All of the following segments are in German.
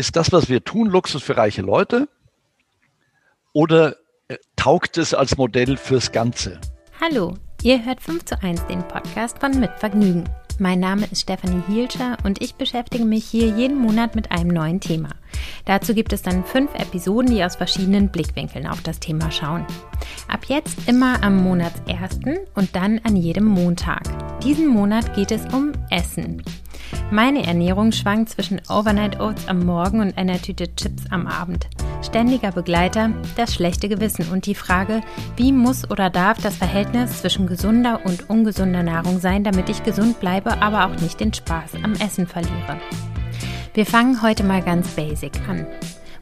Ist das, was wir tun, Luxus für reiche Leute? Oder äh, taugt es als Modell fürs Ganze? Hallo, ihr hört 5 zu 1 den Podcast von Mit Vergnügen. Mein Name ist Stefanie Hielscher und ich beschäftige mich hier jeden Monat mit einem neuen Thema. Dazu gibt es dann fünf Episoden, die aus verschiedenen Blickwinkeln auf das Thema schauen. Ab jetzt immer am Monatsersten und dann an jedem Montag. Diesen Monat geht es um Essen. Meine Ernährung schwankt zwischen Overnight Oats am Morgen und einer Tüte Chips am Abend. Ständiger Begleiter, das schlechte Gewissen und die Frage, wie muss oder darf das Verhältnis zwischen gesunder und ungesunder Nahrung sein, damit ich gesund bleibe, aber auch nicht den Spaß am Essen verliere. Wir fangen heute mal ganz basic an.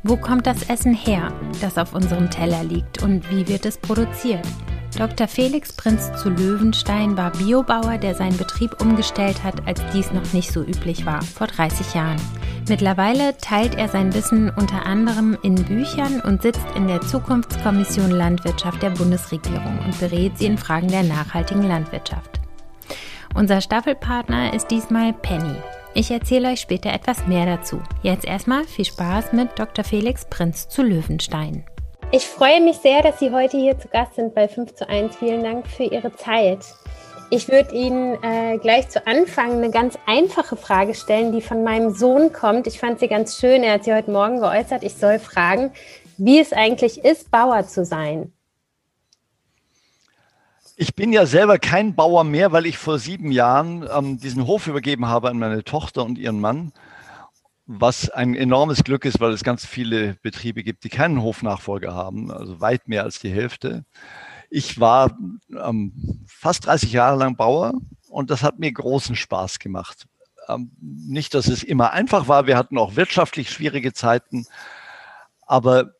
Wo kommt das Essen her, das auf unserem Teller liegt und wie wird es produziert? Dr. Felix Prinz zu Löwenstein war Biobauer, der seinen Betrieb umgestellt hat, als dies noch nicht so üblich war, vor 30 Jahren. Mittlerweile teilt er sein Wissen unter anderem in Büchern und sitzt in der Zukunftskommission Landwirtschaft der Bundesregierung und berät sie in Fragen der nachhaltigen Landwirtschaft. Unser Staffelpartner ist diesmal Penny. Ich erzähle euch später etwas mehr dazu. Jetzt erstmal viel Spaß mit Dr. Felix Prinz zu Löwenstein. Ich freue mich sehr, dass Sie heute hier zu Gast sind bei 5 zu 1. Vielen Dank für Ihre Zeit. Ich würde Ihnen äh, gleich zu Anfang eine ganz einfache Frage stellen, die von meinem Sohn kommt. Ich fand sie ganz schön. Er hat sie heute Morgen geäußert. Ich soll fragen, wie es eigentlich ist, Bauer zu sein. Ich bin ja selber kein Bauer mehr, weil ich vor sieben Jahren ähm, diesen Hof übergeben habe an meine Tochter und ihren Mann was ein enormes Glück ist, weil es ganz viele Betriebe gibt, die keinen Hofnachfolger haben, also weit mehr als die Hälfte. Ich war ähm, fast 30 Jahre lang Bauer und das hat mir großen Spaß gemacht. Ähm, nicht, dass es immer einfach war, wir hatten auch wirtschaftlich schwierige Zeiten, aber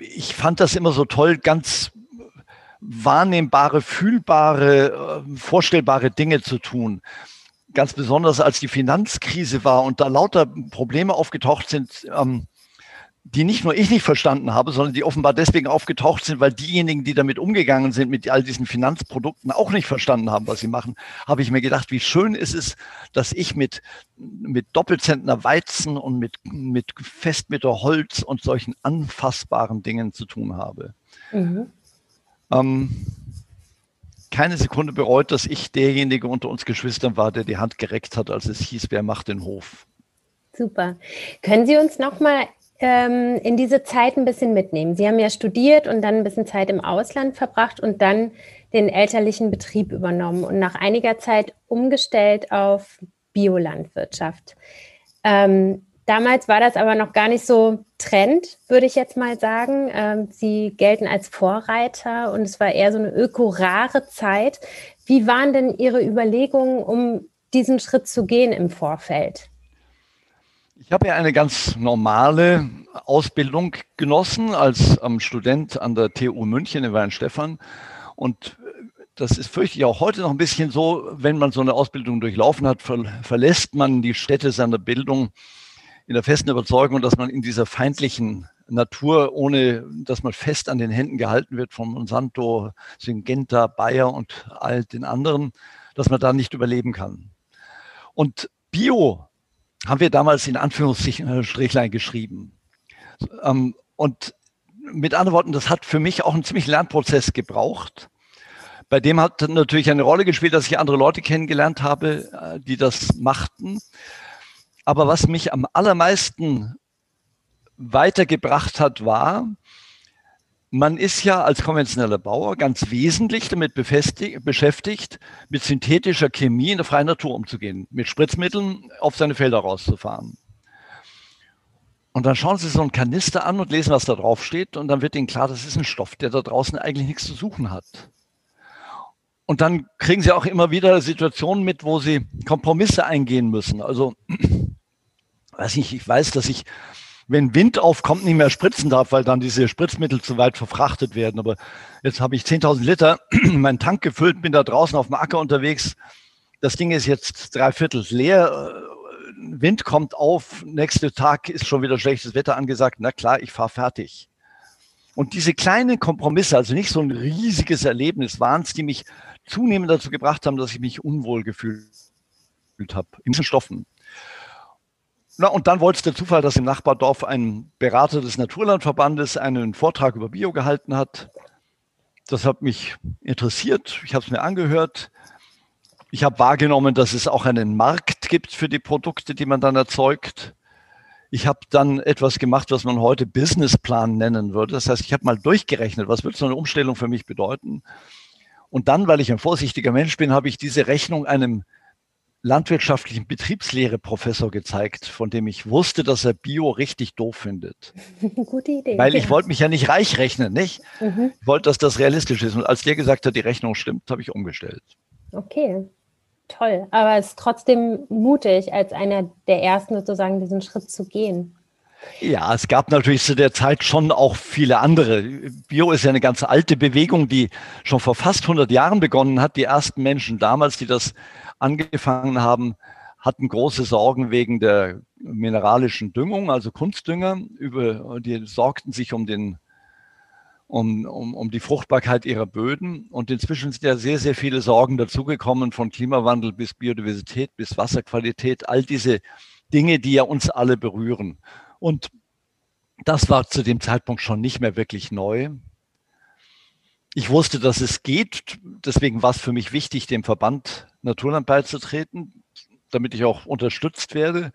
ich fand das immer so toll, ganz wahrnehmbare, fühlbare, äh, vorstellbare Dinge zu tun ganz besonders als die Finanzkrise war und da lauter Probleme aufgetaucht sind, ähm, die nicht nur ich nicht verstanden habe, sondern die offenbar deswegen aufgetaucht sind, weil diejenigen, die damit umgegangen sind, mit all diesen Finanzprodukten auch nicht verstanden haben, was sie machen, habe ich mir gedacht, wie schön ist es, dass ich mit, mit Doppelzentner Weizen und mit, mit Festmeter Holz und solchen anfassbaren Dingen zu tun habe. Mhm. Ähm, keine Sekunde bereut, dass ich derjenige unter uns Geschwistern war, der die Hand gereckt hat, als es hieß, wer macht den Hof. Super. Können Sie uns nochmal ähm, in diese Zeit ein bisschen mitnehmen? Sie haben ja studiert und dann ein bisschen Zeit im Ausland verbracht und dann den elterlichen Betrieb übernommen und nach einiger Zeit umgestellt auf Biolandwirtschaft. Ähm, Damals war das aber noch gar nicht so Trend, würde ich jetzt mal sagen. Ähm, sie gelten als Vorreiter und es war eher so eine öko-rare Zeit. Wie waren denn Ihre Überlegungen, um diesen Schritt zu gehen im Vorfeld? Ich habe ja eine ganz normale Ausbildung genossen als ähm, Student an der TU München in Weinstefan. Und das ist fürchte ich auch heute noch ein bisschen so, wenn man so eine Ausbildung durchlaufen hat, verlässt man die Städte seiner Bildung in der festen Überzeugung, dass man in dieser feindlichen Natur, ohne dass man fest an den Händen gehalten wird von Monsanto, Syngenta, Bayer und all den anderen, dass man da nicht überleben kann. Und Bio haben wir damals in Anführungsstrichlein geschrieben. Ähm, und mit anderen Worten, das hat für mich auch einen ziemlichen Lernprozess gebraucht. Bei dem hat natürlich eine Rolle gespielt, dass ich andere Leute kennengelernt habe, äh, die das machten. Aber was mich am allermeisten weitergebracht hat, war, man ist ja als konventioneller Bauer ganz wesentlich damit beschäftigt, mit synthetischer Chemie in der freien Natur umzugehen, mit Spritzmitteln auf seine Felder rauszufahren. Und dann schauen Sie so einen Kanister an und lesen, was da drauf steht. Und dann wird Ihnen klar, das ist ein Stoff, der da draußen eigentlich nichts zu suchen hat. Und dann kriegen Sie auch immer wieder Situationen mit, wo Sie Kompromisse eingehen müssen. Also weiß nicht, ich weiß, dass ich, wenn Wind aufkommt, nicht mehr spritzen darf, weil dann diese Spritzmittel zu weit verfrachtet werden. Aber jetzt habe ich 10.000 Liter in meinen Tank gefüllt, bin da draußen auf dem Acker unterwegs. Das Ding ist jetzt drei Viertel leer. Wind kommt auf, nächster Tag ist schon wieder schlechtes Wetter angesagt. Na klar, ich fahre fertig. Und diese kleinen Kompromisse, also nicht so ein riesiges Erlebnis, waren es, die mich zunehmend dazu gebracht haben, dass ich mich unwohl gefühlt habe in diesen Stoffen. Na, und dann wollte es der Zufall, dass im Nachbardorf ein Berater des Naturlandverbandes einen Vortrag über Bio gehalten hat. Das hat mich interessiert. Ich habe es mir angehört. Ich habe wahrgenommen, dass es auch einen Markt gibt für die Produkte, die man dann erzeugt. Ich habe dann etwas gemacht, was man heute Businessplan nennen würde. Das heißt, ich habe mal durchgerechnet, was wird so eine Umstellung für mich bedeuten. Und dann, weil ich ein vorsichtiger Mensch bin, habe ich diese Rechnung einem landwirtschaftlichen Betriebslehre-Professor gezeigt, von dem ich wusste, dass er Bio richtig doof findet. Gute Idee. Weil ich ja. wollte mich ja nicht reich rechnen, nicht? Mhm. Ich wollte, dass das realistisch ist. Und als der gesagt hat, die Rechnung stimmt, habe ich umgestellt. Okay, toll. Aber es ist trotzdem mutig, als einer der ersten sozusagen diesen Schritt zu gehen. Ja, es gab natürlich zu der Zeit schon auch viele andere. Bio ist ja eine ganz alte Bewegung, die schon vor fast 100 Jahren begonnen hat. Die ersten Menschen damals, die das angefangen haben, hatten große Sorgen wegen der mineralischen Düngung, also Kunstdünger. Über, die sorgten sich um, den, um, um, um die Fruchtbarkeit ihrer Böden. Und inzwischen sind ja sehr, sehr viele Sorgen dazugekommen, von Klimawandel bis Biodiversität bis Wasserqualität, all diese Dinge, die ja uns alle berühren. Und das war zu dem Zeitpunkt schon nicht mehr wirklich neu. Ich wusste, dass es geht. Deswegen war es für mich wichtig, dem Verband Naturland beizutreten, damit ich auch unterstützt werde.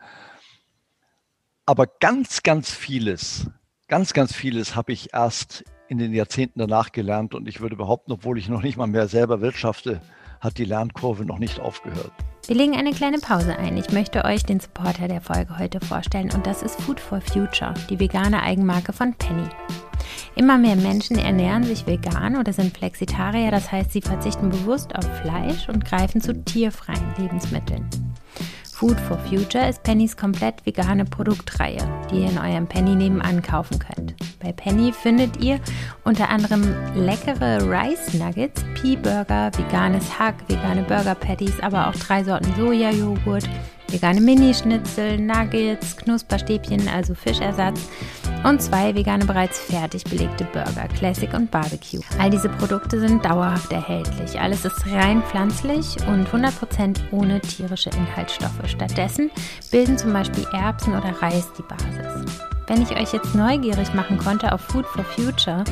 Aber ganz, ganz vieles, ganz, ganz vieles habe ich erst in den Jahrzehnten danach gelernt und ich würde behaupten, obwohl ich noch nicht mal mehr selber wirtschafte, hat die Lernkurve noch nicht aufgehört. Wir legen eine kleine Pause ein. Ich möchte euch den Supporter der Folge heute vorstellen und das ist Food for Future, die vegane Eigenmarke von Penny. Immer mehr Menschen ernähren sich vegan oder sind Flexitarier, das heißt, sie verzichten bewusst auf Fleisch und greifen zu tierfreien Lebensmitteln. Food for Future ist Pennys komplett vegane Produktreihe, die ihr in eurem Penny nebenan kaufen könnt. Bei Penny findet ihr unter anderem leckere Rice Nuggets, Pea Burger, veganes Hack, vegane Burger Patties, aber auch drei Sorten Sojajoghurt, vegane Minischnitzel, Nuggets, Knusperstäbchen, also Fischersatz und zwei vegane bereits fertig belegte Burger, Classic und Barbecue. All diese Produkte sind dauerhaft erhältlich. Alles ist rein pflanzlich und 100% ohne tierische Inhaltsstoffe. Stattdessen bilden zum Beispiel Erbsen oder Reis die Basis. Wenn ich euch jetzt neugierig machen konnte auf Food for Future,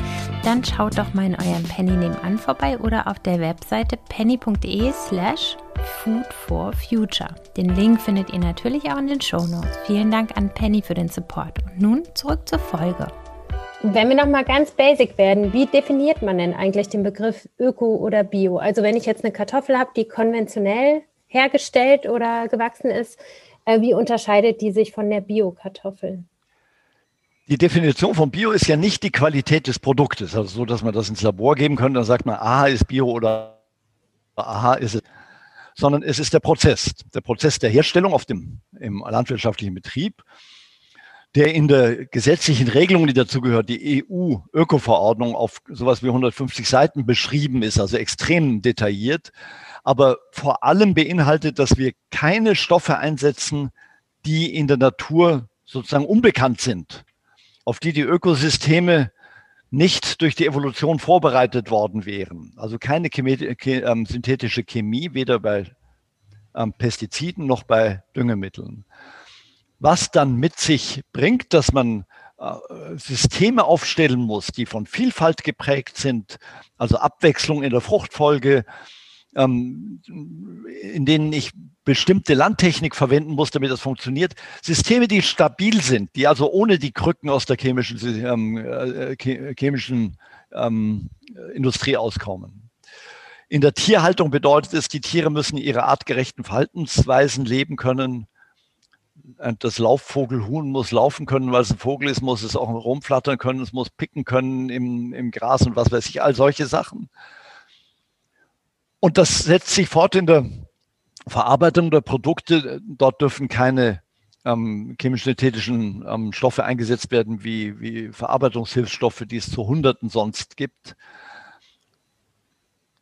dann schaut doch mal in eurem Penny nebenan vorbei oder auf der Webseite penny.de slash Food for Future. Den Link findet ihr natürlich auch in den Show Notes. Vielen Dank an Penny für den Support. Und nun zurück zur Folge. Wenn wir nochmal ganz basic werden, wie definiert man denn eigentlich den Begriff Öko oder Bio? Also wenn ich jetzt eine Kartoffel habe, die konventionell hergestellt oder gewachsen ist, äh, wie unterscheidet die sich von der Bio-Kartoffel? Die Definition von Bio ist ja nicht die Qualität des Produktes, also so, dass man das ins Labor geben könnte, dann sagt man, aha, ist Bio oder aha, ist es sondern es ist der Prozess, der Prozess der Herstellung auf dem, im landwirtschaftlichen Betrieb, der in der gesetzlichen Regelung, die dazu gehört, die EU-Öko-Verordnung auf sowas wie 150 Seiten beschrieben ist, also extrem detailliert, aber vor allem beinhaltet, dass wir keine Stoffe einsetzen, die in der Natur sozusagen unbekannt sind, auf die die Ökosysteme nicht durch die Evolution vorbereitet worden wären. Also keine Chemie, äh, synthetische Chemie, weder bei ähm, Pestiziden noch bei Düngemitteln. Was dann mit sich bringt, dass man äh, Systeme aufstellen muss, die von Vielfalt geprägt sind, also Abwechslung in der Fruchtfolge, ähm, in denen ich bestimmte Landtechnik verwenden muss, damit das funktioniert. Systeme, die stabil sind, die also ohne die Krücken aus der chemischen, ähm, äh, chemischen ähm, Industrie auskommen. In der Tierhaltung bedeutet es, die Tiere müssen ihre artgerechten Verhaltensweisen leben können. Das Laufvogelhuhn muss laufen können, weil es ein Vogel ist, muss es auch rumflattern können, es muss picken können im, im Gras und was weiß ich, all solche Sachen. Und das setzt sich fort in der Verarbeitung der Produkte. Dort dürfen keine ähm, chemisch-synthetischen ähm, Stoffe eingesetzt werden, wie, wie Verarbeitungshilfsstoffe, die es zu Hunderten sonst gibt.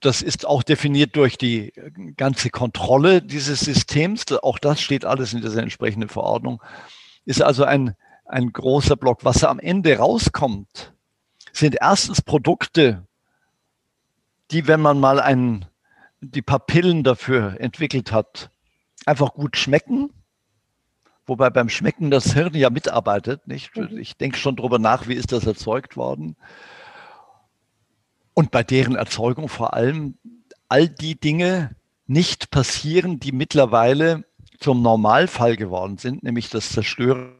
Das ist auch definiert durch die ganze Kontrolle dieses Systems. Auch das steht alles in dieser entsprechenden Verordnung. Ist also ein, ein großer Block. Was am Ende rauskommt, sind erstens Produkte, die, wenn man mal einen die Papillen dafür entwickelt hat, einfach gut schmecken, wobei beim Schmecken das Hirn ja mitarbeitet. Nicht? Mhm. Ich denke schon darüber nach, wie ist das erzeugt worden. Und bei deren Erzeugung vor allem all die Dinge nicht passieren, die mittlerweile zum Normalfall geworden sind, nämlich das Zerstören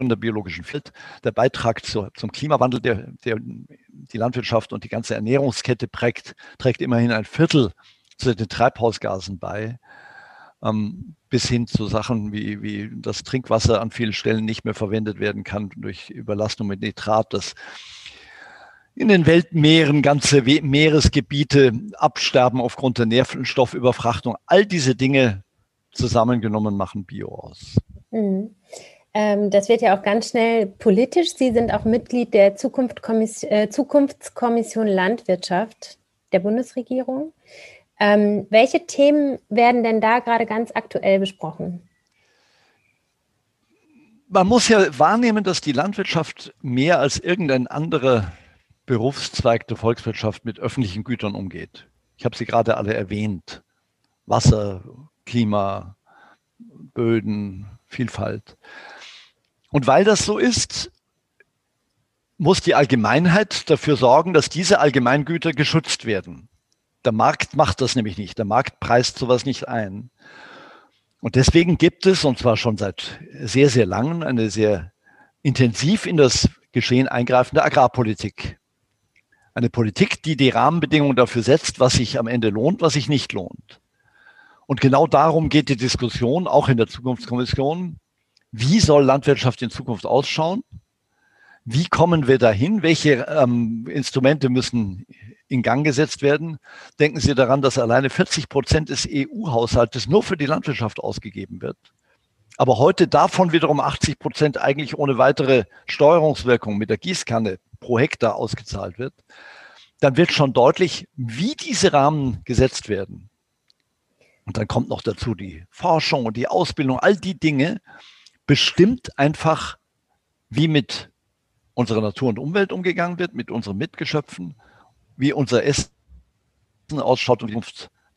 der biologischen Vielfalt, der Beitrag zur, zum Klimawandel, der, der die Landwirtschaft und die ganze Ernährungskette prägt, trägt immerhin ein Viertel zu den Treibhausgasen bei, ähm, bis hin zu Sachen wie, wie das Trinkwasser an vielen Stellen nicht mehr verwendet werden kann durch Überlastung mit Nitrat, das in den Weltmeeren ganze Meeresgebiete absterben aufgrund der Nährstoffüberfrachtung. All diese Dinge zusammengenommen machen Bio aus. Mhm. Ähm, das wird ja auch ganz schnell politisch. Sie sind auch Mitglied der äh, Zukunftskommission Landwirtschaft der Bundesregierung. Ähm, welche Themen werden denn da gerade ganz aktuell besprochen? Man muss ja wahrnehmen, dass die Landwirtschaft mehr als irgendein anderer Berufszweig der Volkswirtschaft mit öffentlichen Gütern umgeht. Ich habe sie gerade alle erwähnt. Wasser, Klima, Böden, Vielfalt. Und weil das so ist, muss die Allgemeinheit dafür sorgen, dass diese Allgemeingüter geschützt werden. Der Markt macht das nämlich nicht. Der Markt preist sowas nicht ein. Und deswegen gibt es, und zwar schon seit sehr, sehr langem, eine sehr intensiv in das Geschehen eingreifende Agrarpolitik. Eine Politik, die die Rahmenbedingungen dafür setzt, was sich am Ende lohnt, was sich nicht lohnt. Und genau darum geht die Diskussion auch in der Zukunftskommission wie soll Landwirtschaft in Zukunft ausschauen? Wie kommen wir dahin? Welche ähm, Instrumente müssen in Gang gesetzt werden? Denken Sie daran, dass alleine 40 Prozent des EU-Haushaltes nur für die Landwirtschaft ausgegeben wird. Aber heute davon wiederum 80 Prozent eigentlich ohne weitere Steuerungswirkung mit der Gießkanne pro Hektar ausgezahlt wird. Dann wird schon deutlich, wie diese Rahmen gesetzt werden. Und dann kommt noch dazu die Forschung und die Ausbildung, all die Dinge, bestimmt einfach, wie mit unserer Natur und Umwelt umgegangen wird, mit unseren Mitgeschöpfen, wie unser Essen ausschaut und wie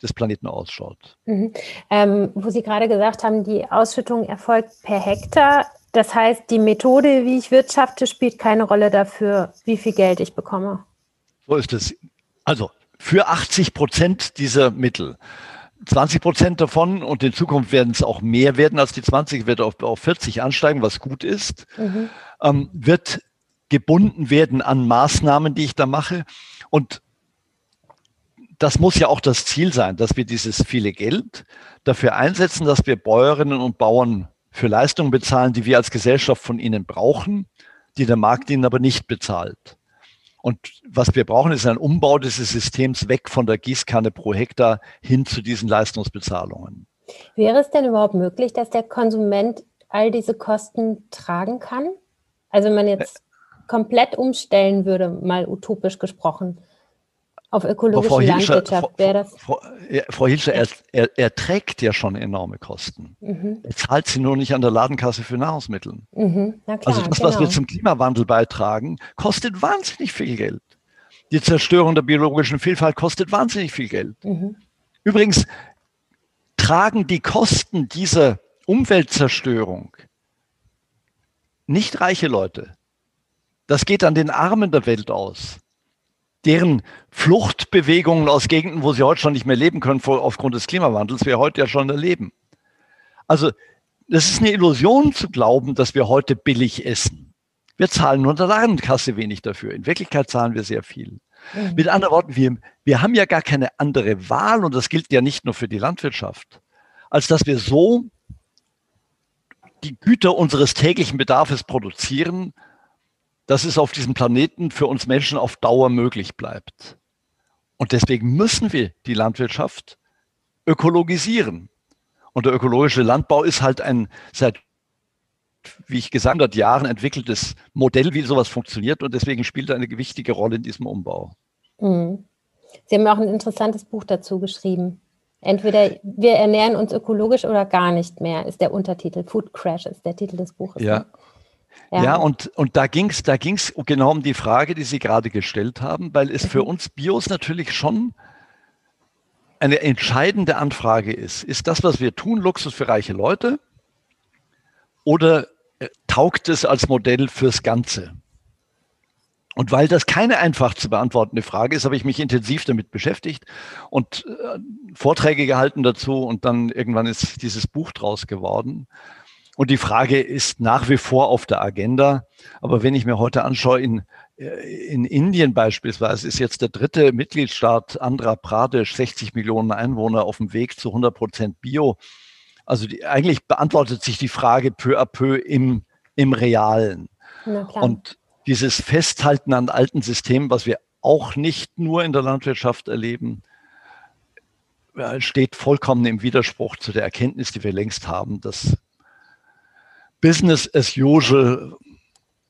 des Planeten ausschaut. Mhm. Ähm, wo Sie gerade gesagt haben, die Ausschüttung erfolgt per Hektar. Das heißt, die Methode, wie ich wirtschafte, spielt keine Rolle dafür, wie viel Geld ich bekomme. So ist es. Also für 80 Prozent dieser Mittel 20 Prozent davon und in Zukunft werden es auch mehr werden als die 20, wird auf, auf 40 ansteigen, was gut ist, mhm. ähm, wird gebunden werden an Maßnahmen, die ich da mache. Und das muss ja auch das Ziel sein, dass wir dieses viele Geld dafür einsetzen, dass wir Bäuerinnen und Bauern für Leistungen bezahlen, die wir als Gesellschaft von ihnen brauchen, die der Markt ihnen aber nicht bezahlt. Und was wir brauchen, ist ein Umbau dieses Systems weg von der Gießkanne pro Hektar hin zu diesen Leistungsbezahlungen. Wäre es denn überhaupt möglich, dass der Konsument all diese Kosten tragen kann? Also wenn man jetzt komplett umstellen würde, mal utopisch gesprochen, auf ökologische Landwirtschaft wäre das. Frau, Frau Hilscher, er, er, er, trägt ja schon enorme Kosten. Mhm. Er zahlt sie nur nicht an der Ladenkasse für Nahrungsmittel. Mhm. Klar, also das, genau. was wir zum Klimawandel beitragen, kostet wahnsinnig viel Geld. Die Zerstörung der biologischen Vielfalt kostet wahnsinnig viel Geld. Mhm. Übrigens tragen die Kosten dieser Umweltzerstörung nicht reiche Leute. Das geht an den Armen der Welt aus deren Fluchtbewegungen aus Gegenden, wo sie heute schon nicht mehr leben können aufgrund des Klimawandels, wir heute ja schon erleben. Also das ist eine Illusion zu glauben, dass wir heute billig essen. Wir zahlen nur in der Ladenkasse wenig dafür. In Wirklichkeit zahlen wir sehr viel. Mhm. Mit anderen Worten, wir, wir haben ja gar keine andere Wahl, und das gilt ja nicht nur für die Landwirtschaft, als dass wir so die Güter unseres täglichen Bedarfs produzieren, dass es auf diesem Planeten für uns Menschen auf Dauer möglich bleibt. Und deswegen müssen wir die Landwirtschaft ökologisieren. Und der ökologische Landbau ist halt ein seit, wie ich gesagt, 100 Jahren entwickeltes Modell, wie sowas funktioniert. Und deswegen spielt er eine wichtige Rolle in diesem Umbau. Mhm. Sie haben auch ein interessantes Buch dazu geschrieben. Entweder wir ernähren uns ökologisch oder gar nicht mehr, ist der Untertitel. Food Crash ist der Titel des Buches. Ja, ne? Ja, ja und, und da ging es da ging's genau um die Frage, die Sie gerade gestellt haben, weil es für mhm. uns Bios natürlich schon eine entscheidende Anfrage ist. Ist das, was wir tun, Luxus für reiche Leute? oder äh, taugt es als Modell fürs Ganze? Und weil das keine einfach zu beantwortende Frage ist, habe ich mich intensiv damit beschäftigt und äh, Vorträge gehalten dazu und dann irgendwann ist dieses Buch draus geworden. Und die Frage ist nach wie vor auf der Agenda. Aber wenn ich mir heute anschaue, in, äh, in Indien beispielsweise ist jetzt der dritte Mitgliedstaat Andhra Pradesh, 60 Millionen Einwohner auf dem Weg zu 100 Prozent Bio. Also die, eigentlich beantwortet sich die Frage peu à peu im, im Realen. Und dieses Festhalten an alten Systemen, was wir auch nicht nur in der Landwirtschaft erleben, steht vollkommen im Widerspruch zu der Erkenntnis, die wir längst haben, dass Business as usual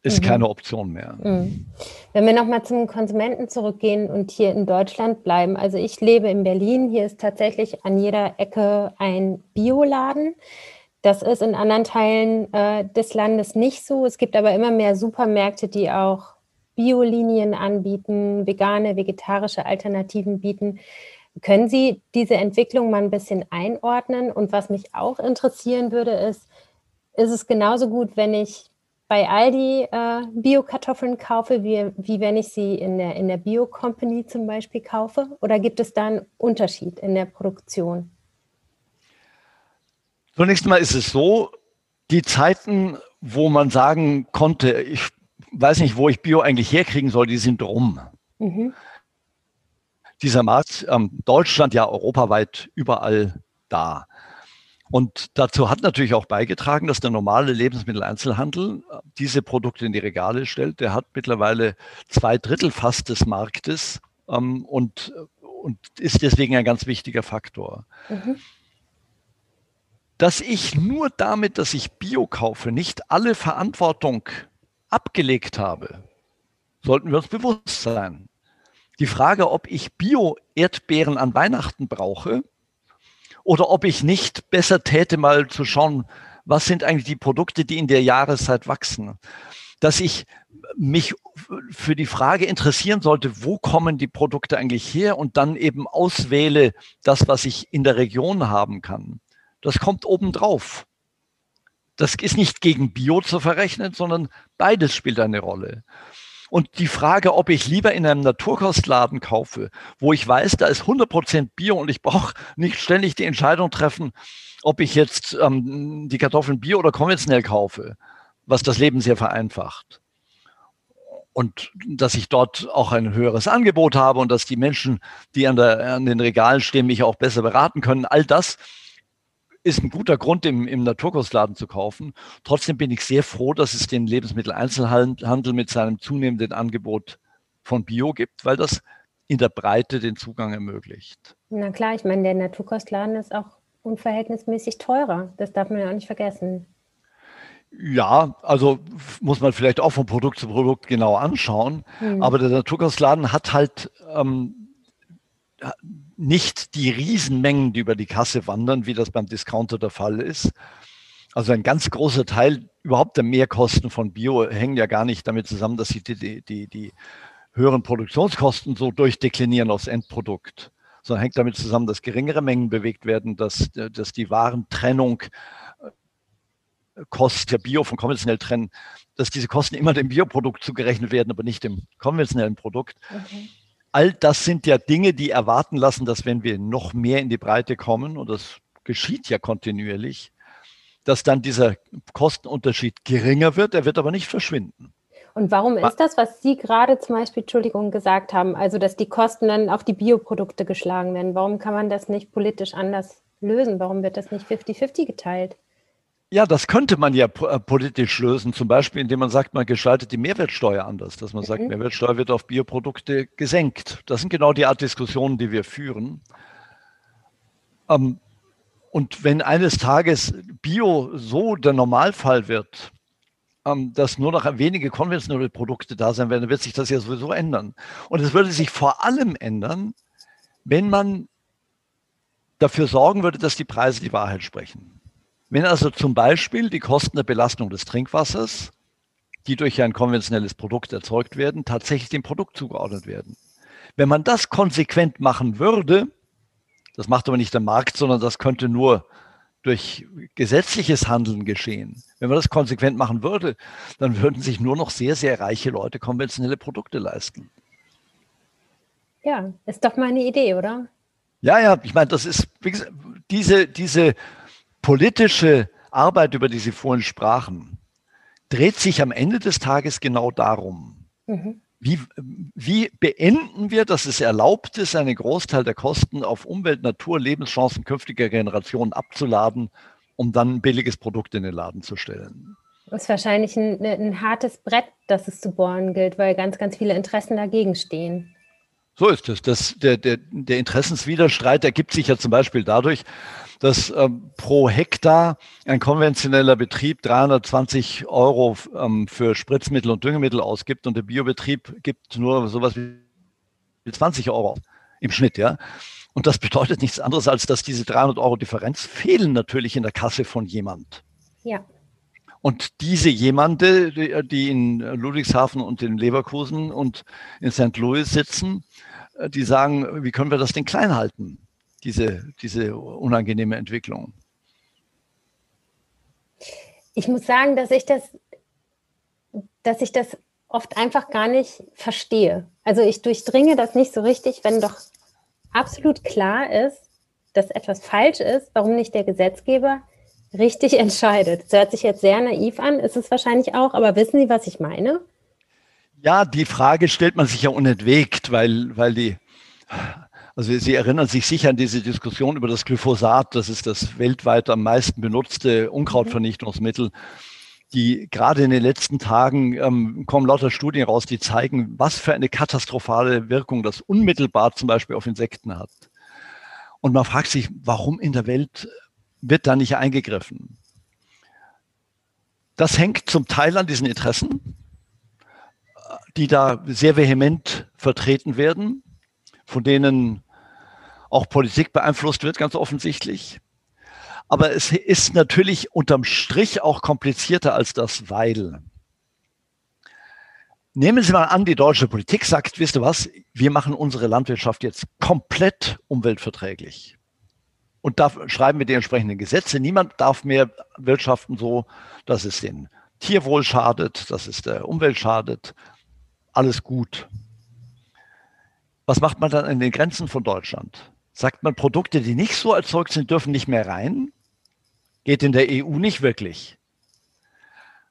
ist mhm. keine Option mehr. Mhm. Wenn wir nochmal zum Konsumenten zurückgehen und hier in Deutschland bleiben. Also ich lebe in Berlin. Hier ist tatsächlich an jeder Ecke ein Bioladen. Das ist in anderen Teilen äh, des Landes nicht so. Es gibt aber immer mehr Supermärkte, die auch Biolinien anbieten, vegane, vegetarische Alternativen bieten. Können Sie diese Entwicklung mal ein bisschen einordnen? Und was mich auch interessieren würde, ist, ist es genauso gut, wenn ich bei Aldi äh, Bio-Kartoffeln kaufe, wie, wie wenn ich sie in der, in der Bio-Company zum Beispiel kaufe? Oder gibt es da einen Unterschied in der Produktion? Zunächst mal ist es so, die Zeiten, wo man sagen konnte, ich weiß nicht, wo ich Bio eigentlich herkriegen soll, die sind rum. Mhm. Dieser Markt, ähm, Deutschland ja europaweit überall da. Und dazu hat natürlich auch beigetragen, dass der normale Lebensmitteleinzelhandel äh, diese Produkte in die Regale stellt. Der hat mittlerweile zwei Drittel fast des Marktes ähm, und, und ist deswegen ein ganz wichtiger Faktor. Mhm dass ich nur damit, dass ich Bio kaufe, nicht alle Verantwortung abgelegt habe, sollten wir uns bewusst sein. Die Frage, ob ich Bio-Erdbeeren an Weihnachten brauche oder ob ich nicht besser täte, mal zu schauen, was sind eigentlich die Produkte, die in der Jahreszeit wachsen. Dass ich mich für die Frage interessieren sollte, wo kommen die Produkte eigentlich her und dann eben auswähle das, was ich in der Region haben kann das kommt obendrauf. Das ist nicht gegen Bio zu verrechnen, sondern beides spielt eine Rolle. Und die Frage, ob ich lieber in einem Naturkostladen kaufe, wo ich weiß, da ist 100% Bio und ich brauche nicht ständig die Entscheidung treffen, ob ich jetzt ähm, die Kartoffeln Bio oder konventionell kaufe, was das Leben sehr vereinfacht. Und dass ich dort auch ein höheres Angebot habe und dass die Menschen, die an, der, an den Regalen stehen, mich auch besser beraten können, all das ist ein guter Grund, im, im Naturkostladen zu kaufen. Trotzdem bin ich sehr froh, dass es den Lebensmitteleinzelhandel mit seinem zunehmenden Angebot von Bio gibt, weil das in der Breite den Zugang ermöglicht. Na klar, ich meine, der Naturkostladen ist auch unverhältnismäßig teurer. Das darf man ja auch nicht vergessen. Ja, also muss man vielleicht auch von Produkt zu Produkt genau anschauen. Hm. Aber der Naturkostladen hat halt ähm, nicht die Riesenmengen, die über die Kasse wandern, wie das beim Discounter der Fall ist. Also ein ganz großer Teil überhaupt der Mehrkosten von Bio hängen ja gar nicht damit zusammen, dass sie die, die, die höheren Produktionskosten so durchdeklinieren aufs Endprodukt, sondern hängt damit zusammen, dass geringere Mengen bewegt werden, dass, dass die Warentrennung äh, Kost der Bio von konventionell trennen, dass diese Kosten immer dem Bioprodukt zugerechnet werden, aber nicht dem konventionellen Produkt. Okay all das sind ja Dinge, die erwarten lassen, dass wenn wir noch mehr in die Breite kommen, und das geschieht ja kontinuierlich, dass dann dieser Kostenunterschied geringer wird, er wird aber nicht verschwinden. Und warum ist das, was Sie gerade zum Beispiel, Entschuldigung, gesagt haben, also dass die Kosten dann auf die Bioprodukte geschlagen werden? Warum kann man das nicht politisch anders lösen? Warum wird das nicht 50-50 geteilt? Ja, das könnte man ja äh, politisch lösen, zum Beispiel indem man sagt, man gestaltet die Mehrwertsteuer anders, dass man mhm. sagt, Mehrwertsteuer wird auf Bioprodukte gesenkt. Das sind genau die Art Diskussionen, die wir führen. Ähm, und wenn eines Tages Bio so der Normalfall wird, ähm, dass nur noch wenige konventionelle Produkte da sein werden, dann wird sich das ja sowieso ändern. Und es würde sich vor allem ändern, wenn man dafür sorgen würde, dass die Preise die Wahrheit sprechen. Wenn also zum Beispiel die Kosten der Belastung des Trinkwassers, die durch ein konventionelles Produkt erzeugt werden, tatsächlich dem Produkt zugeordnet werden. Wenn man das konsequent machen würde, das macht aber nicht der Markt, sondern das könnte nur durch gesetzliches Handeln geschehen. Wenn man das konsequent machen würde, dann würden sich nur noch sehr, sehr reiche Leute konventionelle Produkte leisten. Ja, ist doch mal eine Idee, oder? Ja, ja, ich meine, das ist gesagt, diese, diese politische Arbeit, über die Sie vorhin sprachen, dreht sich am Ende des Tages genau darum. Mhm. Wie, wie beenden wir, dass es erlaubt ist, einen Großteil der Kosten auf Umwelt, Natur, Lebenschancen künftiger Generationen abzuladen, um dann ein billiges Produkt in den Laden zu stellen? Das ist wahrscheinlich ein, ein hartes Brett, das es zu bohren gilt, weil ganz, ganz viele Interessen dagegen stehen. So ist es. Das, der, der, der Interessenswiderstreit ergibt sich ja zum Beispiel dadurch, dass ähm, pro Hektar ein konventioneller Betrieb 320 Euro ähm, für Spritzmittel und Düngemittel ausgibt und der Biobetrieb gibt nur sowas wie 20 Euro im Schnitt, ja. Und das bedeutet nichts anderes, als dass diese 300 Euro Differenz fehlen natürlich in der Kasse von jemand. Ja. Und diese jemande, die in Ludwigshafen und in Leverkusen und in St. Louis sitzen, äh, die sagen, wie können wir das denn klein halten, diese, diese unangenehme Entwicklung? Ich muss sagen, dass ich das, dass ich das oft einfach gar nicht verstehe. Also ich durchdringe das nicht so richtig, wenn doch absolut klar ist, dass etwas falsch ist, warum nicht der Gesetzgeber richtig entscheidet. Das hört sich jetzt sehr naiv an, ist es wahrscheinlich auch, aber wissen Sie, was ich meine? Ja, die Frage stellt man sich ja unentwegt, weil, weil die, also Sie erinnern sich sicher an diese Diskussion über das Glyphosat, das ist das weltweit am meisten benutzte Unkrautvernichtungsmittel. Die gerade in den letzten Tagen ähm, kommen lauter Studien raus, die zeigen, was für eine katastrophale Wirkung das unmittelbar zum Beispiel auf Insekten hat. Und man fragt sich, warum in der Welt wird da nicht eingegriffen. Das hängt zum Teil an diesen Interessen, die da sehr vehement vertreten werden, von denen auch Politik beeinflusst wird, ganz offensichtlich. Aber es ist natürlich unterm Strich auch komplizierter als das, weil. Nehmen Sie mal an, die deutsche Politik sagt, wisst ihr was, wir machen unsere Landwirtschaft jetzt komplett umweltverträglich und darf, schreiben wir die entsprechenden Gesetze. Niemand darf mehr wirtschaften so, dass es den Tierwohl schadet, dass es der Umwelt schadet. Alles gut. Was macht man dann an den Grenzen von Deutschland? Sagt man, Produkte, die nicht so erzeugt sind, dürfen nicht mehr rein? Geht in der EU nicht wirklich.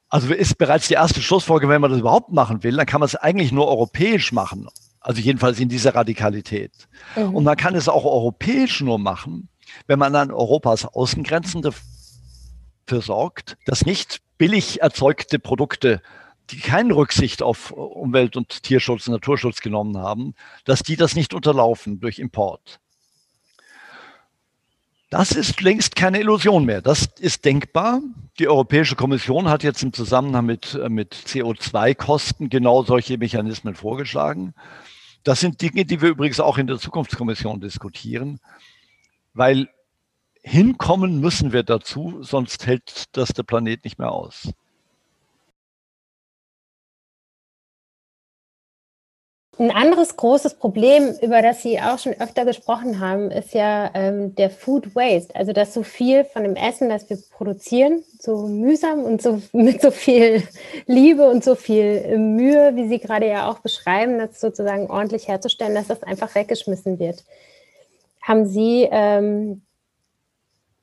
Also ist bereits die erste Schlussfolgerung, wenn man das überhaupt machen will, dann kann man es eigentlich nur europäisch machen. Also jedenfalls in dieser Radikalität. Mhm. Und man kann es auch europäisch nur machen, wenn man an Europas Außengrenzen dafür sorgt, dass nicht billig erzeugte Produkte, die keine Rücksicht auf Umwelt- und Tierschutz und Naturschutz genommen haben, dass die das nicht unterlaufen durch Import. Das ist längst keine Illusion mehr. Das ist denkbar. Die Europäische Kommission hat jetzt im Zusammenhang mit, mit CO2-Kosten genau solche Mechanismen vorgeschlagen. Das sind Dinge, die wir übrigens auch in der Zukunftskommission diskutieren weil hinkommen müssen wir dazu, sonst hält das der Planet nicht mehr aus. Ein anderes großes Problem, über das Sie auch schon öfter gesprochen haben, ist ja ähm, der Food Waste. Also, dass so viel von dem Essen, das wir produzieren, so mühsam und so mit so viel Liebe und so viel Mühe, wie Sie gerade ja auch beschreiben, das sozusagen ordentlich herzustellen, dass das einfach weggeschmissen wird. Haben Sie ähm,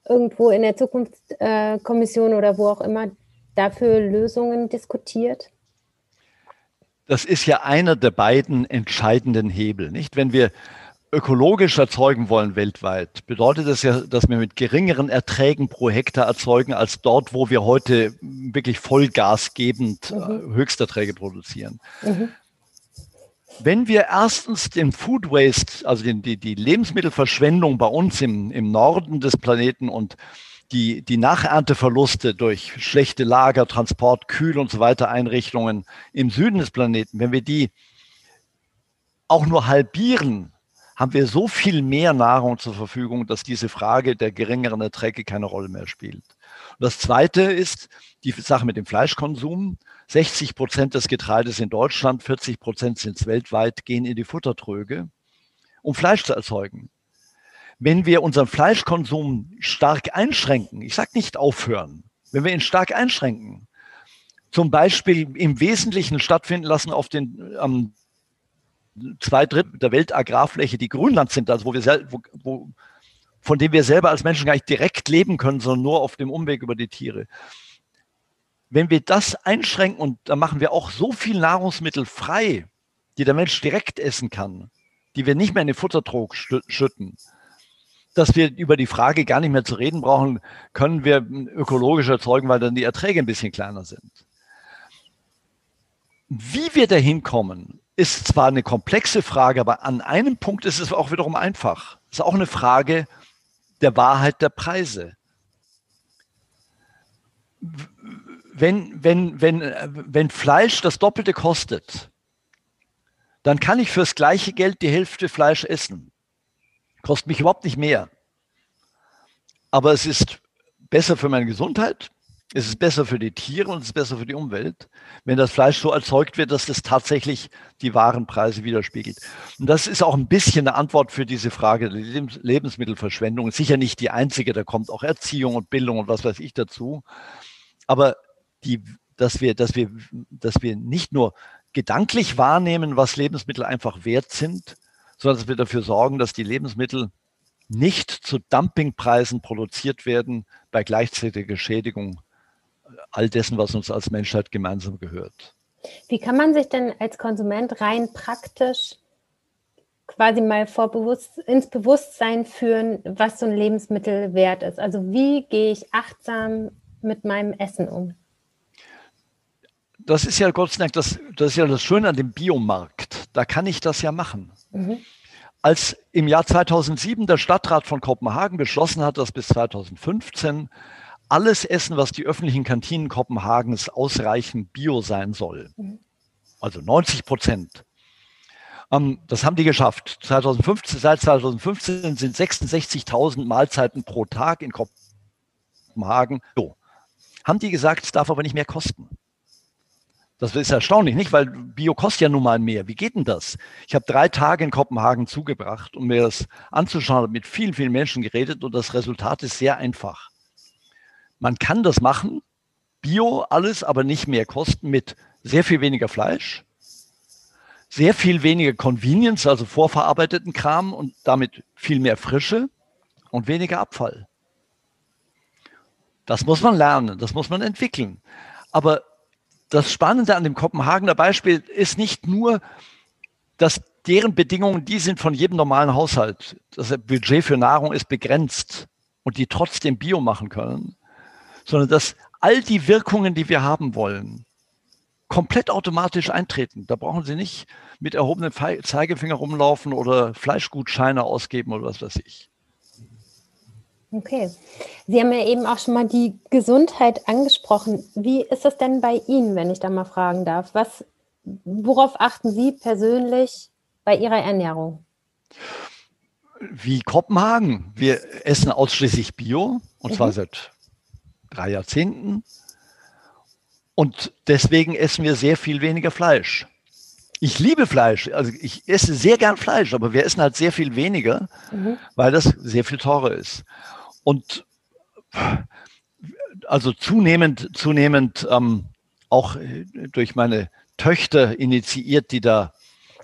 irgendwo in der Zukunftskommission äh, oder wo auch immer dafür Lösungen diskutiert? Das ist ja einer der beiden entscheidenden Hebel, nicht? Wenn wir ökologisch erzeugen wollen weltweit, bedeutet das ja, dass wir mit geringeren Erträgen pro Hektar erzeugen als dort, wo wir heute wirklich vollgasgebend mhm. Höchsterträge produzieren. Mhm. Wenn wir erstens den Food Waste, also den, die, die Lebensmittelverschwendung bei uns im, im Norden des Planeten und die, die Nachernteverluste durch schlechte Lager, Transport, Kühl und so weiter Einrichtungen im Süden des Planeten, wenn wir die auch nur halbieren, haben wir so viel mehr Nahrung zur Verfügung, dass diese Frage der geringeren Erträge keine Rolle mehr spielt. Und das Zweite ist die Sache mit dem Fleischkonsum. 60 Prozent des Getreides in Deutschland, 40 Prozent sind es weltweit, gehen in die Futtertröge, um Fleisch zu erzeugen. wenn wir unseren Fleischkonsum stark einschränken, ich sage nicht aufhören, wenn wir ihn stark einschränken, zum Beispiel im Wesentlichen stattfinden lassen auf den ähm, zwei Drittel der Weltagrarfläche, die Grünland sind, also wo wir wo, wo, von dem wir selber als Menschen gar nicht direkt leben können, sondern nur auf dem Umweg über die Tiere. Wenn wir das einschränken und da machen wir auch so viel Nahrungsmittel frei, die der Mensch direkt essen kann, die wir nicht mehr in den Futtertrog schütten, dass wir über die Frage gar nicht mehr zu reden brauchen, können wir ökologisch erzeugen, weil dann die Erträge ein bisschen kleiner sind. Wie wir dahin kommen, ist zwar eine komplexe Frage, aber an einem Punkt ist es auch wiederum einfach. Es ist auch eine Frage der Wahrheit der Preise. Wenn, wenn, wenn, wenn Fleisch das Doppelte kostet, dann kann ich fürs gleiche Geld die Hälfte Fleisch essen. Kostet mich überhaupt nicht mehr. Aber es ist besser für meine Gesundheit, es ist besser für die Tiere und es ist besser für die Umwelt, wenn das Fleisch so erzeugt wird, dass das tatsächlich die wahren Preise widerspiegelt. Und das ist auch ein bisschen eine Antwort für diese Frage der Lebensmittelverschwendung. Sicher nicht die einzige, da kommt auch Erziehung und Bildung und was weiß ich dazu. Aber die, dass wir, dass wir, dass wir nicht nur gedanklich wahrnehmen, was Lebensmittel einfach wert sind, sondern dass wir dafür sorgen, dass die Lebensmittel nicht zu Dumpingpreisen produziert werden bei gleichzeitiger Schädigung all dessen, was uns als Menschheit gemeinsam gehört. Wie kann man sich denn als Konsument rein praktisch quasi mal Bewusst ins Bewusstsein führen, was so ein Lebensmittel wert ist? Also wie gehe ich achtsam mit meinem Essen um? Das ist ja Gott sei Dank, das, das ist ja das Schöne an dem Biomarkt. Da kann ich das ja machen. Mhm. Als im Jahr 2007 der Stadtrat von Kopenhagen beschlossen hat, dass bis 2015 alles Essen, was die öffentlichen Kantinen Kopenhagens ausreichend bio sein soll. Mhm. Also 90 Prozent. Ähm, das haben die geschafft. 2015, seit 2015 sind 66.000 Mahlzeiten pro Tag in Kopenhagen. So. Haben die gesagt, es darf aber nicht mehr kosten. Das ist erstaunlich, nicht? Weil Bio kostet ja nun mal mehr. Wie geht denn das? Ich habe drei Tage in Kopenhagen zugebracht, um mir das anzuschauen, mit vielen, vielen Menschen geredet und das Resultat ist sehr einfach. Man kann das machen, Bio alles, aber nicht mehr kosten mit sehr viel weniger Fleisch, sehr viel weniger Convenience, also vorverarbeiteten Kram und damit viel mehr Frische und weniger Abfall. Das muss man lernen, das muss man entwickeln. Aber das Spannende an dem Kopenhagener Beispiel ist nicht nur, dass deren Bedingungen die sind von jedem normalen Haushalt. Das Budget für Nahrung ist begrenzt und die trotzdem Bio machen können, sondern dass all die Wirkungen, die wir haben wollen, komplett automatisch eintreten. Da brauchen Sie nicht mit erhobenem Zeigefinger rumlaufen oder Fleischgutscheine ausgeben oder was weiß ich. Okay. Sie haben ja eben auch schon mal die Gesundheit angesprochen. Wie ist das denn bei Ihnen, wenn ich da mal fragen darf? Was, worauf achten Sie persönlich bei Ihrer Ernährung? Wie Kopenhagen. Wir essen ausschließlich Bio und mhm. zwar seit drei Jahrzehnten. Und deswegen essen wir sehr viel weniger Fleisch. Ich liebe Fleisch, also ich esse sehr gern Fleisch, aber wir essen halt sehr viel weniger, mhm. weil das sehr viel teurer ist. Und also zunehmend, zunehmend ähm, auch durch meine Töchter initiiert, die da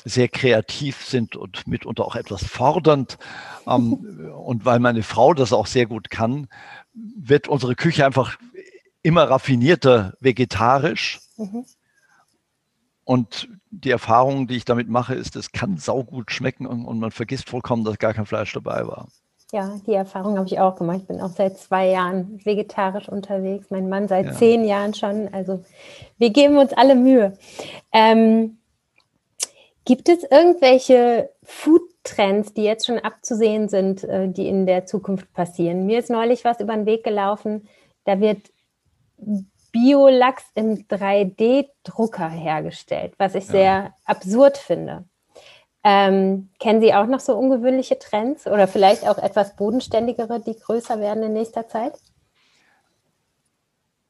sehr kreativ sind und mitunter auch etwas fordernd. Ähm, und weil meine Frau das auch sehr gut kann, wird unsere Küche einfach immer raffinierter vegetarisch. Mhm. Und die Erfahrung, die ich damit mache, ist, es kann saugut schmecken und, und, man vergisst vollkommen, dass gar kein Fleisch dabei war. Ja, die Erfahrung habe ich auch gemacht. Ich bin auch seit zwei Jahren vegetarisch unterwegs, mein Mann seit ja. zehn Jahren schon. Also wir geben uns alle Mühe. Ähm, gibt es irgendwelche Food Trends, die jetzt schon abzusehen sind, äh, die in der Zukunft passieren. Mir ist neulich was über den Weg gelaufen, da wird Biolachs im 3D-Drucker hergestellt, was ich ja. sehr absurd finde. Ähm, kennen Sie auch noch so ungewöhnliche Trends oder vielleicht auch etwas bodenständigere, die größer werden in nächster Zeit?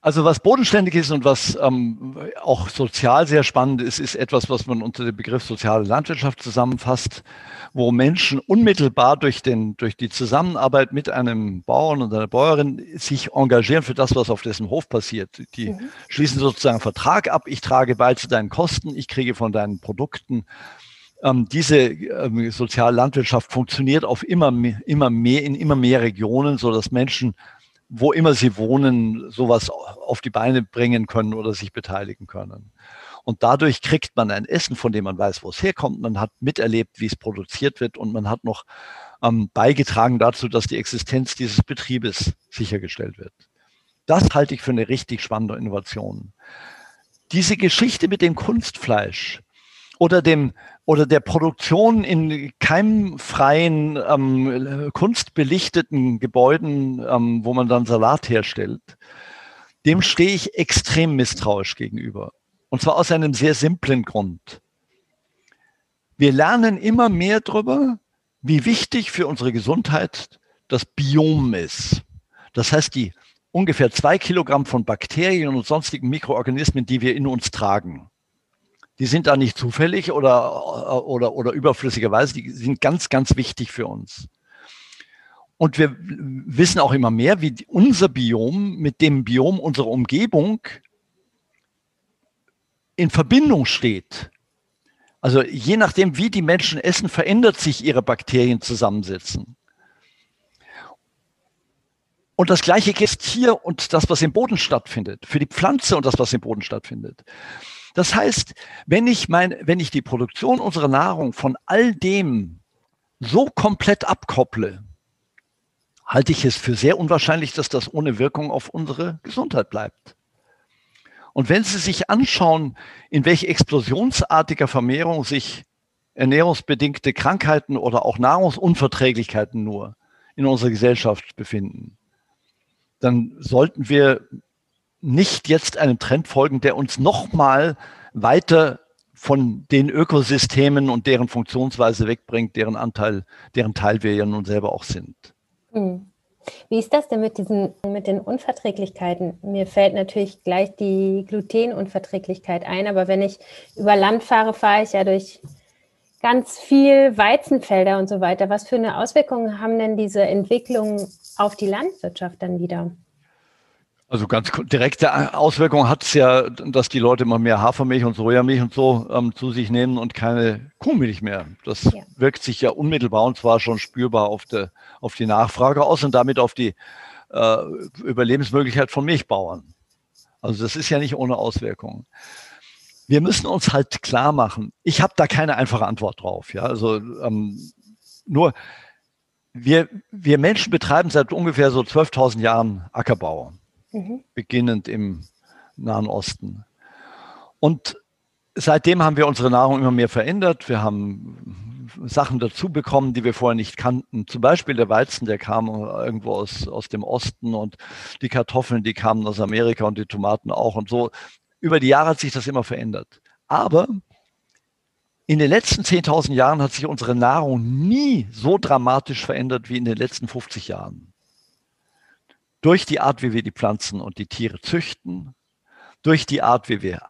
Also was bodenständig ist und was ähm, auch sozial sehr spannend ist, ist etwas, was man unter dem Begriff soziale Landwirtschaft zusammenfasst, wo Menschen unmittelbar durch, den, durch die Zusammenarbeit mit einem Bauern und einer Bäuerin sich engagieren für das, was auf dessen Hof passiert. Die mhm. schließen sozusagen einen Vertrag ab, ich trage bei zu deinen Kosten, ich kriege von deinen Produkten. Ähm, diese ähm, soziale Landwirtschaft funktioniert auf immer mehr, immer mehr in immer mehr Regionen, so dass Menschen wo immer sie wohnen, sowas auf die Beine bringen können oder sich beteiligen können. Und dadurch kriegt man ein Essen, von dem man weiß, wo es herkommt. Man hat miterlebt, wie es produziert wird und man hat noch ähm, beigetragen dazu, dass die Existenz dieses Betriebes sichergestellt wird. Das halte ich für eine richtig spannende Innovation. Diese Geschichte mit dem Kunstfleisch oder dem oder der Produktion in keimfreien, ähm, kunstbelichteten Gebäuden, ähm, wo man dann Salat herstellt, dem stehe ich extrem misstrauisch gegenüber. Und zwar aus einem sehr simplen Grund. Wir lernen immer mehr darüber, wie wichtig für unsere Gesundheit das Biom ist. Das heißt, die ungefähr zwei Kilogramm von Bakterien und sonstigen Mikroorganismen, die wir in uns tragen die sind da nicht zufällig oder, oder, oder überflüssigerweise, die sind ganz, ganz wichtig für uns. Und wir wissen auch immer mehr, wie unser Biom mit dem Biom unserer Umgebung in Verbindung steht. Also je nachdem, wie die Menschen essen, verändert sich ihre Bakterienzusammensetzung. Und das Gleiche gilt hier und das, was im Boden stattfindet, für die Pflanze und das, was im Boden stattfindet. Das heißt, wenn ich mein, wenn ich die Produktion unserer Nahrung von all dem so komplett abkopple, halte ich es für sehr unwahrscheinlich, dass das ohne Wirkung auf unsere Gesundheit bleibt. Und wenn Sie sich anschauen, in welche explosionsartiger Vermehrung sich ernährungsbedingte Krankheiten oder auch Nahrungsunverträglichkeiten nur in unserer Gesellschaft befinden, dann sollten wir nicht jetzt einem Trend folgen, der uns nochmal weiter von den Ökosystemen und deren Funktionsweise wegbringt, deren Anteil, deren Teil wir ja nun selber auch sind. Hm. Wie ist das denn mit diesen, mit den Unverträglichkeiten? Mir fällt natürlich gleich die Glutenunverträglichkeit ein, aber wenn ich über Land fahre, fahre ich ja durch ganz viel Weizenfelder und so weiter. Was für eine Auswirkung haben denn diese Entwicklungen auf die Landwirtschaft dann wieder? Also ganz direkte Auswirkungen hat es ja, dass die Leute immer mehr Hafermilch und Sojamilch und so ähm, zu sich nehmen und keine Kuhmilch mehr. Das ja. wirkt sich ja unmittelbar und zwar schon spürbar auf, de, auf die Nachfrage aus und damit auf die äh, Überlebensmöglichkeit von Milchbauern. Also das ist ja nicht ohne Auswirkungen. Wir müssen uns halt klar machen, ich habe da keine einfache Antwort drauf. Ja? Also ähm, nur wir, wir Menschen betreiben seit ungefähr so 12.000 Jahren Ackerbau mhm. beginnend im Nahen Osten. Und seitdem haben wir unsere Nahrung immer mehr verändert. Wir haben Sachen dazu bekommen, die wir vorher nicht kannten. Zum Beispiel der Weizen, der kam irgendwo aus, aus dem Osten und die Kartoffeln, die kamen aus Amerika und die Tomaten auch und so. Über die Jahre hat sich das immer verändert. Aber in den letzten 10.000 Jahren hat sich unsere Nahrung nie so dramatisch verändert wie in den letzten 50 Jahren durch die Art, wie wir die Pflanzen und die Tiere züchten, durch die Art, wie wir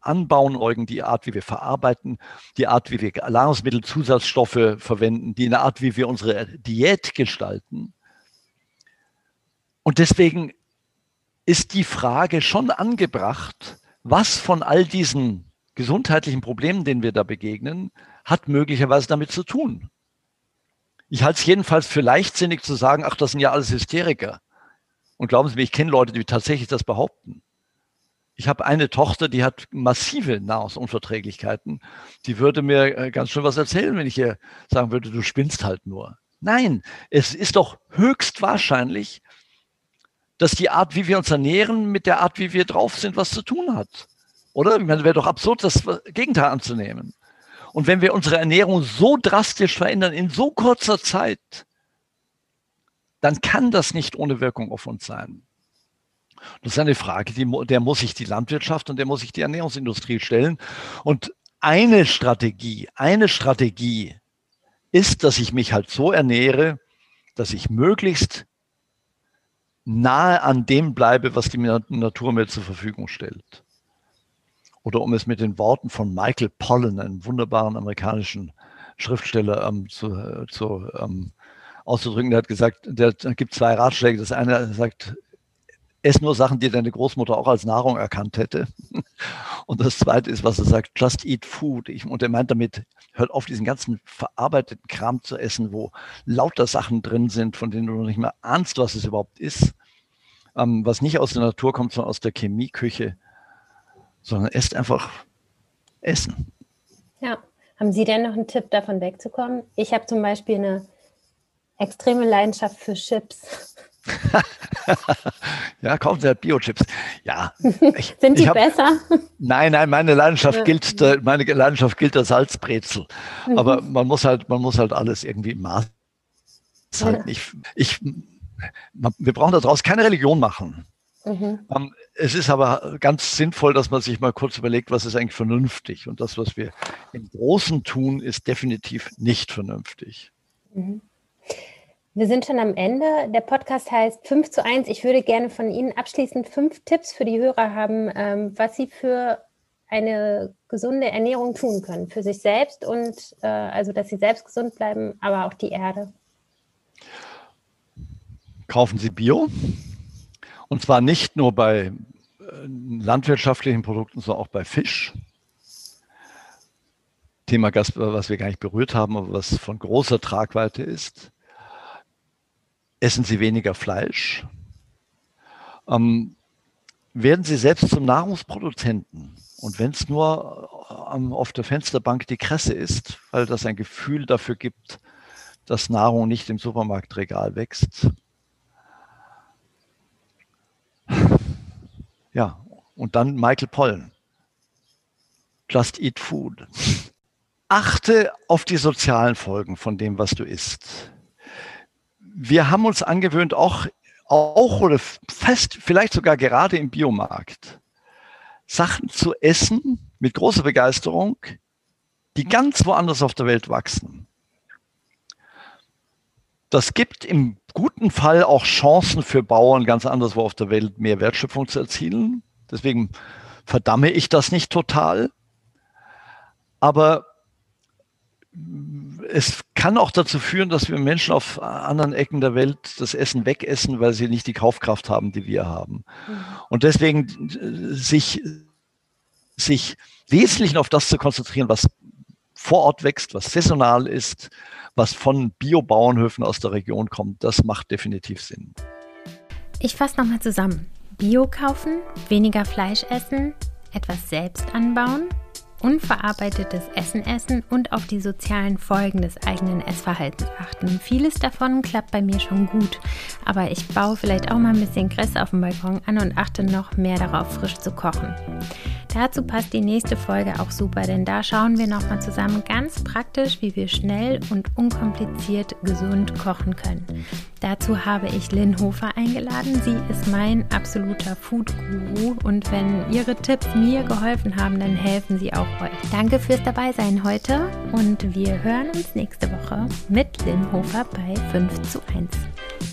anbauen, Eugen, die Art, wie wir verarbeiten, die Art, wie wir Nahrungsmittelzusatzstoffe verwenden, die Art, wie wir unsere Diät gestalten. Und deswegen ist die Frage schon angebracht, was von all diesen gesundheitlichen Problemen, denen wir da begegnen, hat möglicherweise damit zu tun. Ich halte es jedenfalls für leichtsinnig zu sagen, ach, das sind ja alles Hysteriker. Und glauben Sie mir, ich kenne Leute, die tatsächlich das behaupten. Ich habe eine Tochter, die hat massive Nahrungsunverträglichkeiten. Die würde mir äh, ganz schön was erzählen, wenn ich ihr sagen würde, du spinnst halt nur. Nein, es ist doch höchst wahrscheinlich, dass die Art, wie wir uns ernähren, mit der Art, wie wir drauf sind, was zu tun hat. Oder? Ich meine, wäre doch absurd, das Gegenteil anzunehmen. Und wenn wir unsere Ernährung so drastisch verändern in so kurzer Zeit, dann kann das nicht ohne Wirkung auf uns sein. Das ist eine Frage, die, der muss sich die Landwirtschaft und der muss sich die Ernährungsindustrie stellen. Und eine Strategie, eine Strategie ist, dass ich mich halt so ernähre, dass ich möglichst nahe an dem bleibe, was die Natur mir zur Verfügung stellt. Oder um es mit den Worten von Michael Pollan, einem wunderbaren amerikanischen Schriftsteller, ähm, zu, äh, zu ähm, auszudrücken, der hat gesagt, der, gibt zwei Ratschläge. Das eine sagt, ess nur Sachen, die deine Großmutter auch als Nahrung erkannt hätte. Und das zweite ist, was er sagt, just eat food. Ich, und er meint damit, hört auf, diesen ganzen verarbeiteten Kram zu essen, wo lauter Sachen drin sind, von denen du noch nicht mehr ahnst, was es überhaupt ist. Ähm, was nicht aus der Natur kommt, sondern aus der Chemieküche. Sondern esst einfach Essen. Ja. Haben Sie denn noch einen Tipp, davon wegzukommen? Ich habe zum Beispiel eine extreme Leidenschaft für Chips. ja, kaufen Sie halt Biochips. Ja. Ich, Sind die hab, besser? Nein, nein, meine Leidenschaft ja. gilt, meine Leidenschaft gilt der Salzbrezel. Mhm. Aber man muss halt, man muss halt alles irgendwie im Maß halten. Ja. Ich, ich, wir brauchen daraus keine Religion machen. Mhm. Ähm, es ist aber ganz sinnvoll, dass man sich mal kurz überlegt, was ist eigentlich vernünftig. Und das, was wir im Großen tun, ist definitiv nicht vernünftig. Mhm. Wir sind schon am Ende. Der Podcast heißt 5 zu 1. Ich würde gerne von Ihnen abschließend fünf Tipps für die Hörer haben, ähm, was sie für eine gesunde Ernährung tun können. Für sich selbst und äh, also, dass sie selbst gesund bleiben, aber auch die Erde. Kaufen Sie Bio. Und zwar nicht nur bei äh, landwirtschaftlichen Produkten, sondern auch bei Fisch. Thema Gas, was wir gar nicht berührt haben, aber was von großer Tragweite ist essen Sie weniger Fleisch, ähm, werden Sie selbst zum Nahrungsproduzenten. Und wenn es nur ähm, auf der Fensterbank die Kresse ist, weil das ein Gefühl dafür gibt, dass Nahrung nicht im Supermarktregal wächst. Ja, und dann Michael Pollen. Just eat food. Achte auf die sozialen Folgen von dem, was du isst wir haben uns angewöhnt, auch, auch oder fest, vielleicht sogar gerade im Biomarkt, Sachen zu essen mit großer Begeisterung, die ganz woanders auf der Welt wachsen. Das gibt im guten Fall auch Chancen für Bauern, ganz anderswo auf der Welt mehr Wertschöpfung zu erzielen. Deswegen verdamme ich das nicht total. Aber es kann auch dazu führen, dass wir Menschen auf anderen Ecken der Welt das Essen wegessen, weil sie nicht die Kaufkraft haben, die wir haben. Mhm. Und deswegen äh, sich, sich wesentlich auf das zu konzentrieren, was vor Ort wächst, was saisonal ist, was von Biobauernhöfen aus der Region kommt, das macht definitiv Sinn. Ich fasse nochmal zusammen. Bio kaufen, weniger Fleisch essen, etwas selbst anbauen, unverarbeitetes Essen essen und auf die sozialen Folgen des eigenen Essverhaltens achten. Vieles davon klappt bei mir schon gut, aber ich baue vielleicht auch mal ein bisschen Kress auf dem Balkon an und achte noch mehr darauf, frisch zu kochen. Dazu passt die nächste Folge auch super, denn da schauen wir nochmal zusammen ganz praktisch, wie wir schnell und unkompliziert gesund kochen können. Dazu habe ich Lynn Hofer eingeladen. Sie ist mein absoluter Food-Guru und wenn ihre Tipps mir geholfen haben, dann helfen sie auch euch. Danke fürs Dabeisein heute und wir hören uns nächste Woche mit Lynn Hofer bei 5 zu 1.